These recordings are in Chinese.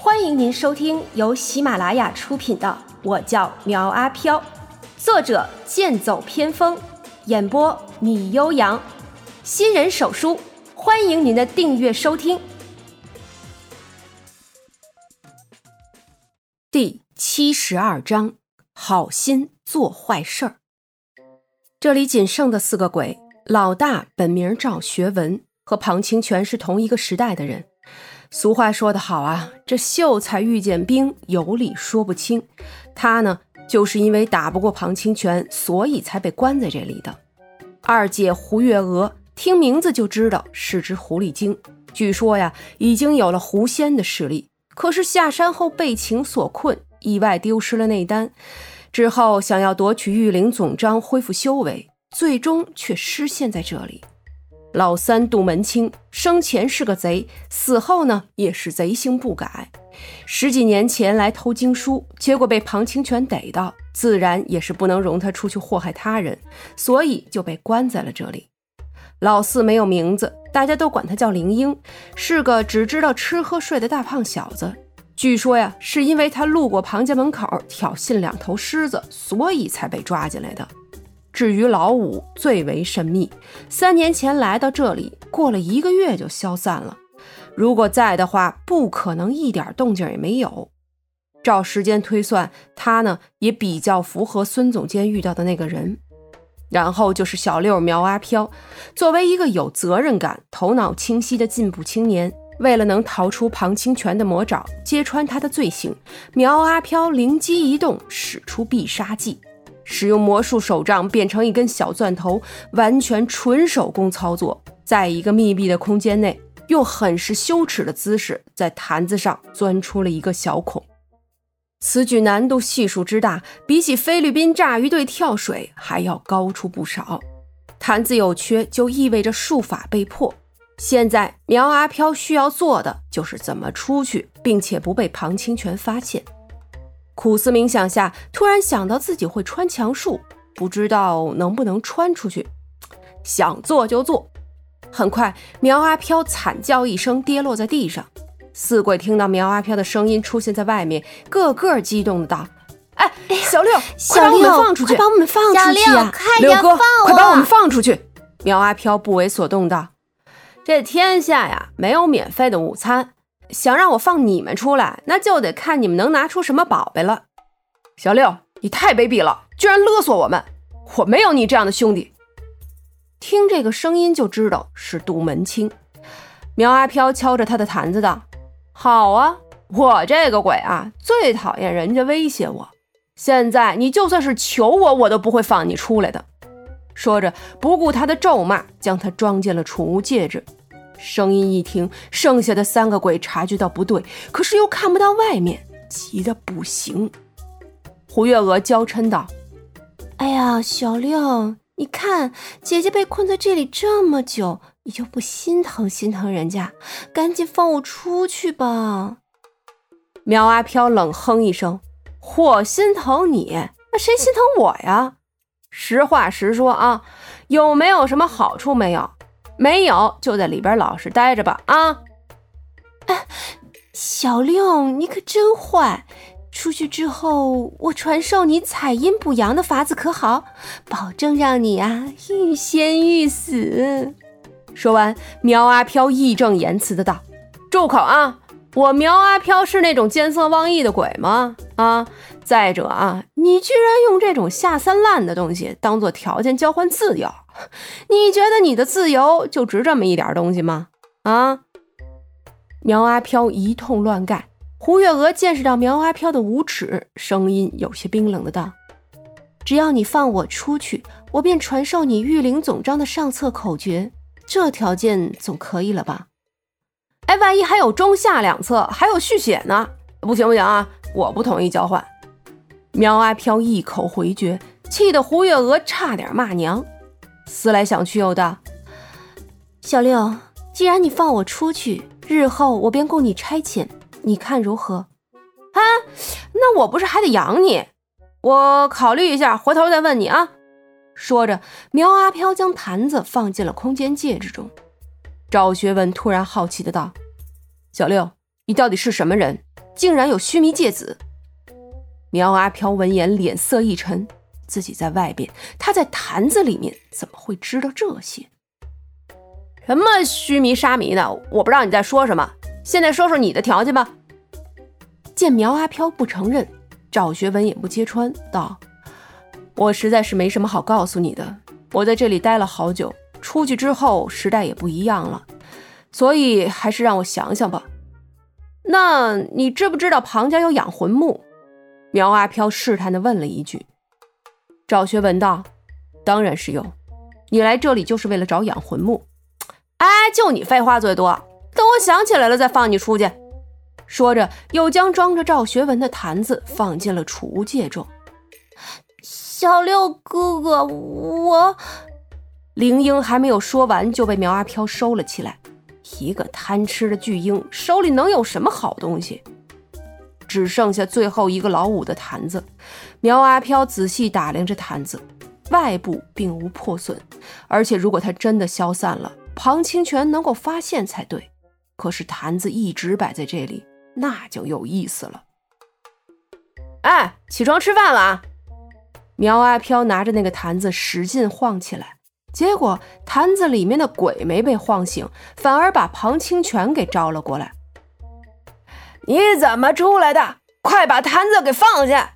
欢迎您收听由喜马拉雅出品的《我叫苗阿飘》，作者剑走偏锋，演播米悠扬，新人手书，欢迎您的订阅收听。第七十二章：好心做坏事儿。这里仅剩的四个鬼，老大本名赵学文，和庞清泉是同一个时代的人。俗话说得好啊，这秀才遇见兵，有理说不清。他呢，就是因为打不过庞清泉，所以才被关在这里的。二姐胡月娥，听名字就知道是只狐狸精。据说呀，已经有了狐仙的实力，可是下山后被情所困，意外丢失了内丹。之后想要夺取玉灵总章，恢复修为，最终却失陷在这里。老三杜门清生前是个贼，死后呢也是贼性不改。十几年前来偷经书，结果被庞清泉逮到，自然也是不能容他出去祸害他人，所以就被关在了这里。老四没有名字，大家都管他叫灵英，是个只知道吃喝睡的大胖小子。据说呀，是因为他路过庞家门口挑衅两头狮子，所以才被抓进来的。至于老五最为神秘，三年前来到这里，过了一个月就消散了。如果在的话，不可能一点动静也没有。照时间推算，他呢也比较符合孙总监遇到的那个人。然后就是小六苗阿飘，作为一个有责任感、头脑清晰的进步青年，为了能逃出庞清泉的魔爪，揭穿他的罪行，苗阿飘灵机一动，使出必杀技。使用魔术手杖变成一根小钻头，完全纯手工操作，在一个密闭的空间内，用很是羞耻的姿势在坛子上钻出了一个小孔。此举难度系数之大，比起菲律宾炸鱼队跳水还要高出不少。坛子有缺，就意味着术法被破。现在苗阿飘需要做的就是怎么出去，并且不被庞清泉发现。苦思冥想下，突然想到自己会穿墙术，不知道能不能穿出去。想做就做。很快，苗阿飘惨叫一声，跌落在地上。四鬼听到苗阿飘的声音出现在外面，个个激动的道：“哎，小六，快把我们放出去！快把我们放出去啊！六哥，快把我们放出去！”苗阿飘不为所动道：“这天下呀，没有免费的午餐。”想让我放你们出来，那就得看你们能拿出什么宝贝了。小六，你太卑鄙了，居然勒索我们！我没有你这样的兄弟。听这个声音就知道是杜门清。苗阿飘敲着他的坛子道：“好啊，我这个鬼啊，最讨厌人家威胁我。现在你就算是求我，我都不会放你出来的。”说着，不顾他的咒骂，将他装进了储物戒指。声音一听，剩下的三个鬼察觉到不对，可是又看不到外面，急得不行。胡月娥娇嗔道：“哎呀，小六，你看姐姐被困在这里这么久，你就不心疼心疼人家？赶紧放我出去吧！”苗阿飘冷哼一声：“我心疼你，那谁心疼我呀？实话实说啊，有没有什么好处没有？”没有，就在里边老实待着吧。啊，哎，小六，你可真坏！出去之后，我传授你采阴补阳的法子，可好？保证让你啊欲仙欲死。说完，苗阿飘义正言辞的道：“住口啊！我苗阿飘是那种见色忘义的鬼吗？啊！再者啊，你居然用这种下三滥的东西当做条件交换自由。”你觉得你的自由就值这么一点东西吗？啊！苗阿飘一通乱盖。胡月娥见识到苗阿飘的无耻，声音有些冰冷的道：“只要你放我出去，我便传授你御灵总章的上册口诀。这条件总可以了吧？哎，万一还有中下两册，还有续写呢？不行不行啊！我不同意交换。”苗阿飘一口回绝，气得胡月娥差点骂娘。思来想去，又道：“小六，既然你放我出去，日后我便供你差遣，你看如何？”啊，那我不是还得养你？我考虑一下，回头再问你啊。说着，苗阿飘将坛子放进了空间戒指中。赵学文突然好奇的道：“小六，你到底是什么人？竟然有须弥芥子。苗阿飘闻言脸色一沉，自己在外边，他在坛子里面，怎么会知道这些？什么须弥沙弥呢？我不知道你在说什么。现在说说你的条件吧。见苗阿飘不承认，赵学文也不揭穿，道：“我实在是没什么好告诉你的。我在这里待了好久，出去之后时代也不一样了，所以还是让我想想吧。那你知不知道庞家有养魂木？”苗阿飘试探地问了一句。赵学文道：“当然是有，你来这里就是为了找养魂木。”哎，就你废话最多，等我想起来了再放你出去。说着，又将装着赵学文的坛子放进了储物戒中。小六哥哥，我……灵英还没有说完，就被苗阿飘收了起来。一个贪吃的巨婴，手里能有什么好东西？只剩下最后一个老五的坛子，苗阿飘仔细打量着坛子，外部并无破损，而且如果它真的消散了，庞清泉能够发现才对。可是坛子一直摆在这里，那就有意思了。哎，起床吃饭了啊！苗阿飘拿着那个坛子使劲晃起来，结果坛子里面的鬼没被晃醒，反而把庞清泉给招了过来。你怎么出来的？快把坛子给放下！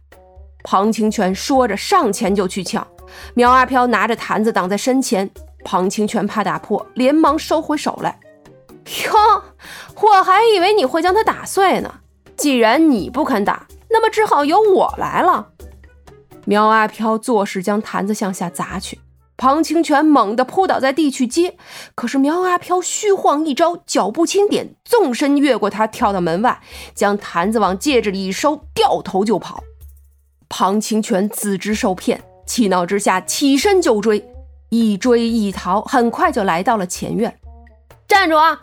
庞清泉说着，上前就去抢。苗阿飘拿着坛子挡在身前，庞清泉怕打破，连忙收回手来。哟，我还以为你会将它打碎呢。既然你不肯打，那么只好由我来了。苗阿飘作势将坛子向下砸去。庞清泉猛地扑倒在地去接，可是苗阿飘虚晃一招，脚步轻点，纵身越过他，跳到门外，将坛子往戒指里一收，掉头就跑。庞清泉自知受骗，气恼之下起身就追，一追一逃，很快就来到了前院。站住啊！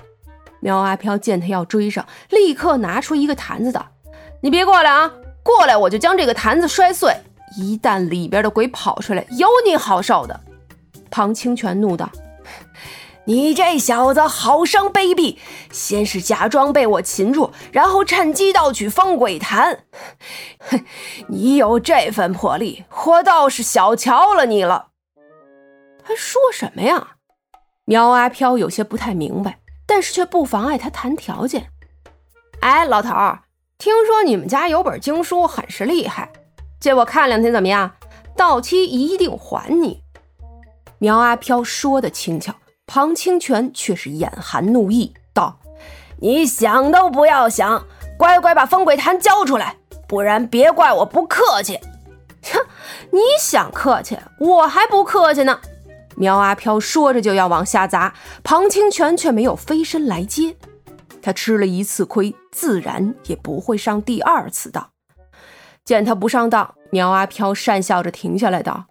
苗阿飘见他要追上，立刻拿出一个坛子道：“你别过来啊！过来我就将这个坛子摔碎。一旦里边的鬼跑出来，有你好受的。”庞清泉怒道：“你这小子好生卑鄙！先是假装被我擒住，然后趁机盗取风鬼坛。哼，你有这份魄力，我倒是小瞧了你了。”他说什么呀？苗阿飘有些不太明白，但是却不妨碍他谈条件。哎，老头儿，听说你们家有本经书，很是厉害，借我看两天怎么样？到期一定还你。苗阿飘说的轻巧，庞清泉却是眼含怒意，道：“你想都不要想，乖乖把风鬼坛交出来，不然别怪我不客气。”哼，你想客气，我还不客气呢。苗阿飘说着就要往下砸，庞清泉却没有飞身来接。他吃了一次亏，自然也不会上第二次当。见他不上当，苗阿飘讪笑着停下来道：“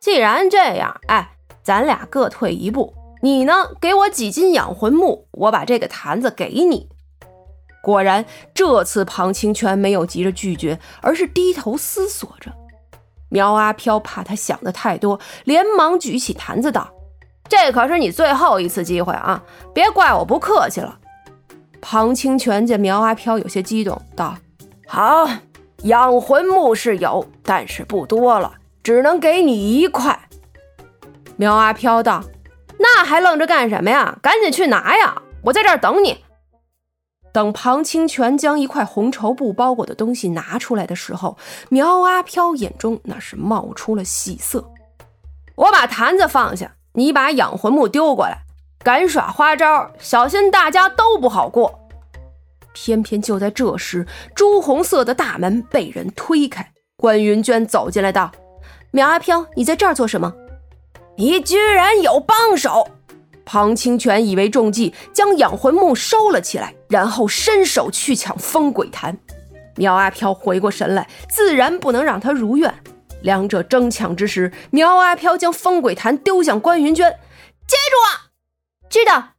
既然这样，哎。”咱俩各退一步，你呢？给我几斤养魂木，我把这个坛子给你。果然，这次庞清泉没有急着拒绝，而是低头思索着。苗阿飘怕他想的太多，连忙举起坛子道：“这可是你最后一次机会啊，别怪我不客气了。”庞清泉见苗阿飘有些激动，道：“好，养魂木是有，但是不多了，只能给你一块。”苗阿飘道：“那还愣着干什么呀？赶紧去拿呀！我在这儿等你。”等庞清泉将一块红绸布包裹的东西拿出来的时候，苗阿飘眼中那是冒出了喜色。我把坛子放下，你把养魂木丢过来。敢耍花招，小心大家都不好过。偏偏就在这时，朱红色的大门被人推开，关云娟走进来道：“苗阿飘，你在这儿做什么？”你居然有帮手！庞清泉以为中计，将养魂木收了起来，然后伸手去抢风鬼坛。苗阿飘回过神来，自然不能让他如愿。两者争抢之时，苗阿飘将风鬼坛丢向关云娟：“接住啊！”知道。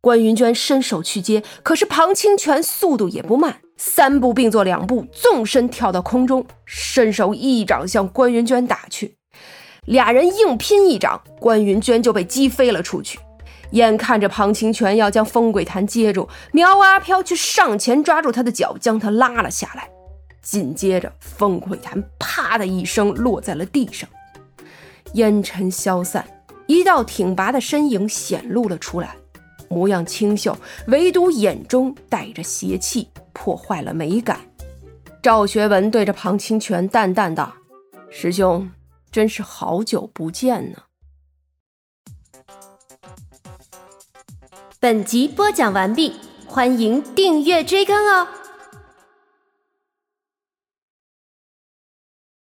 关云娟伸手去接，可是庞清泉速度也不慢，三步并作两步，纵身跳到空中，伸手一掌向关云娟打去。俩人硬拼一掌，关云娟就被击飞了出去。眼看着庞清泉要将风鬼潭接住，苗阿飘却上前抓住他的脚，将他拉了下来。紧接着，风鬼潭啪的一声落在了地上，烟尘消散，一道挺拔的身影显露了出来，模样清秀，唯独眼中带着邪气，破坏了美感。赵学文对着庞清泉淡淡道：“师兄，真是好久不见呢。”本集播讲完毕，欢迎订阅追更哦。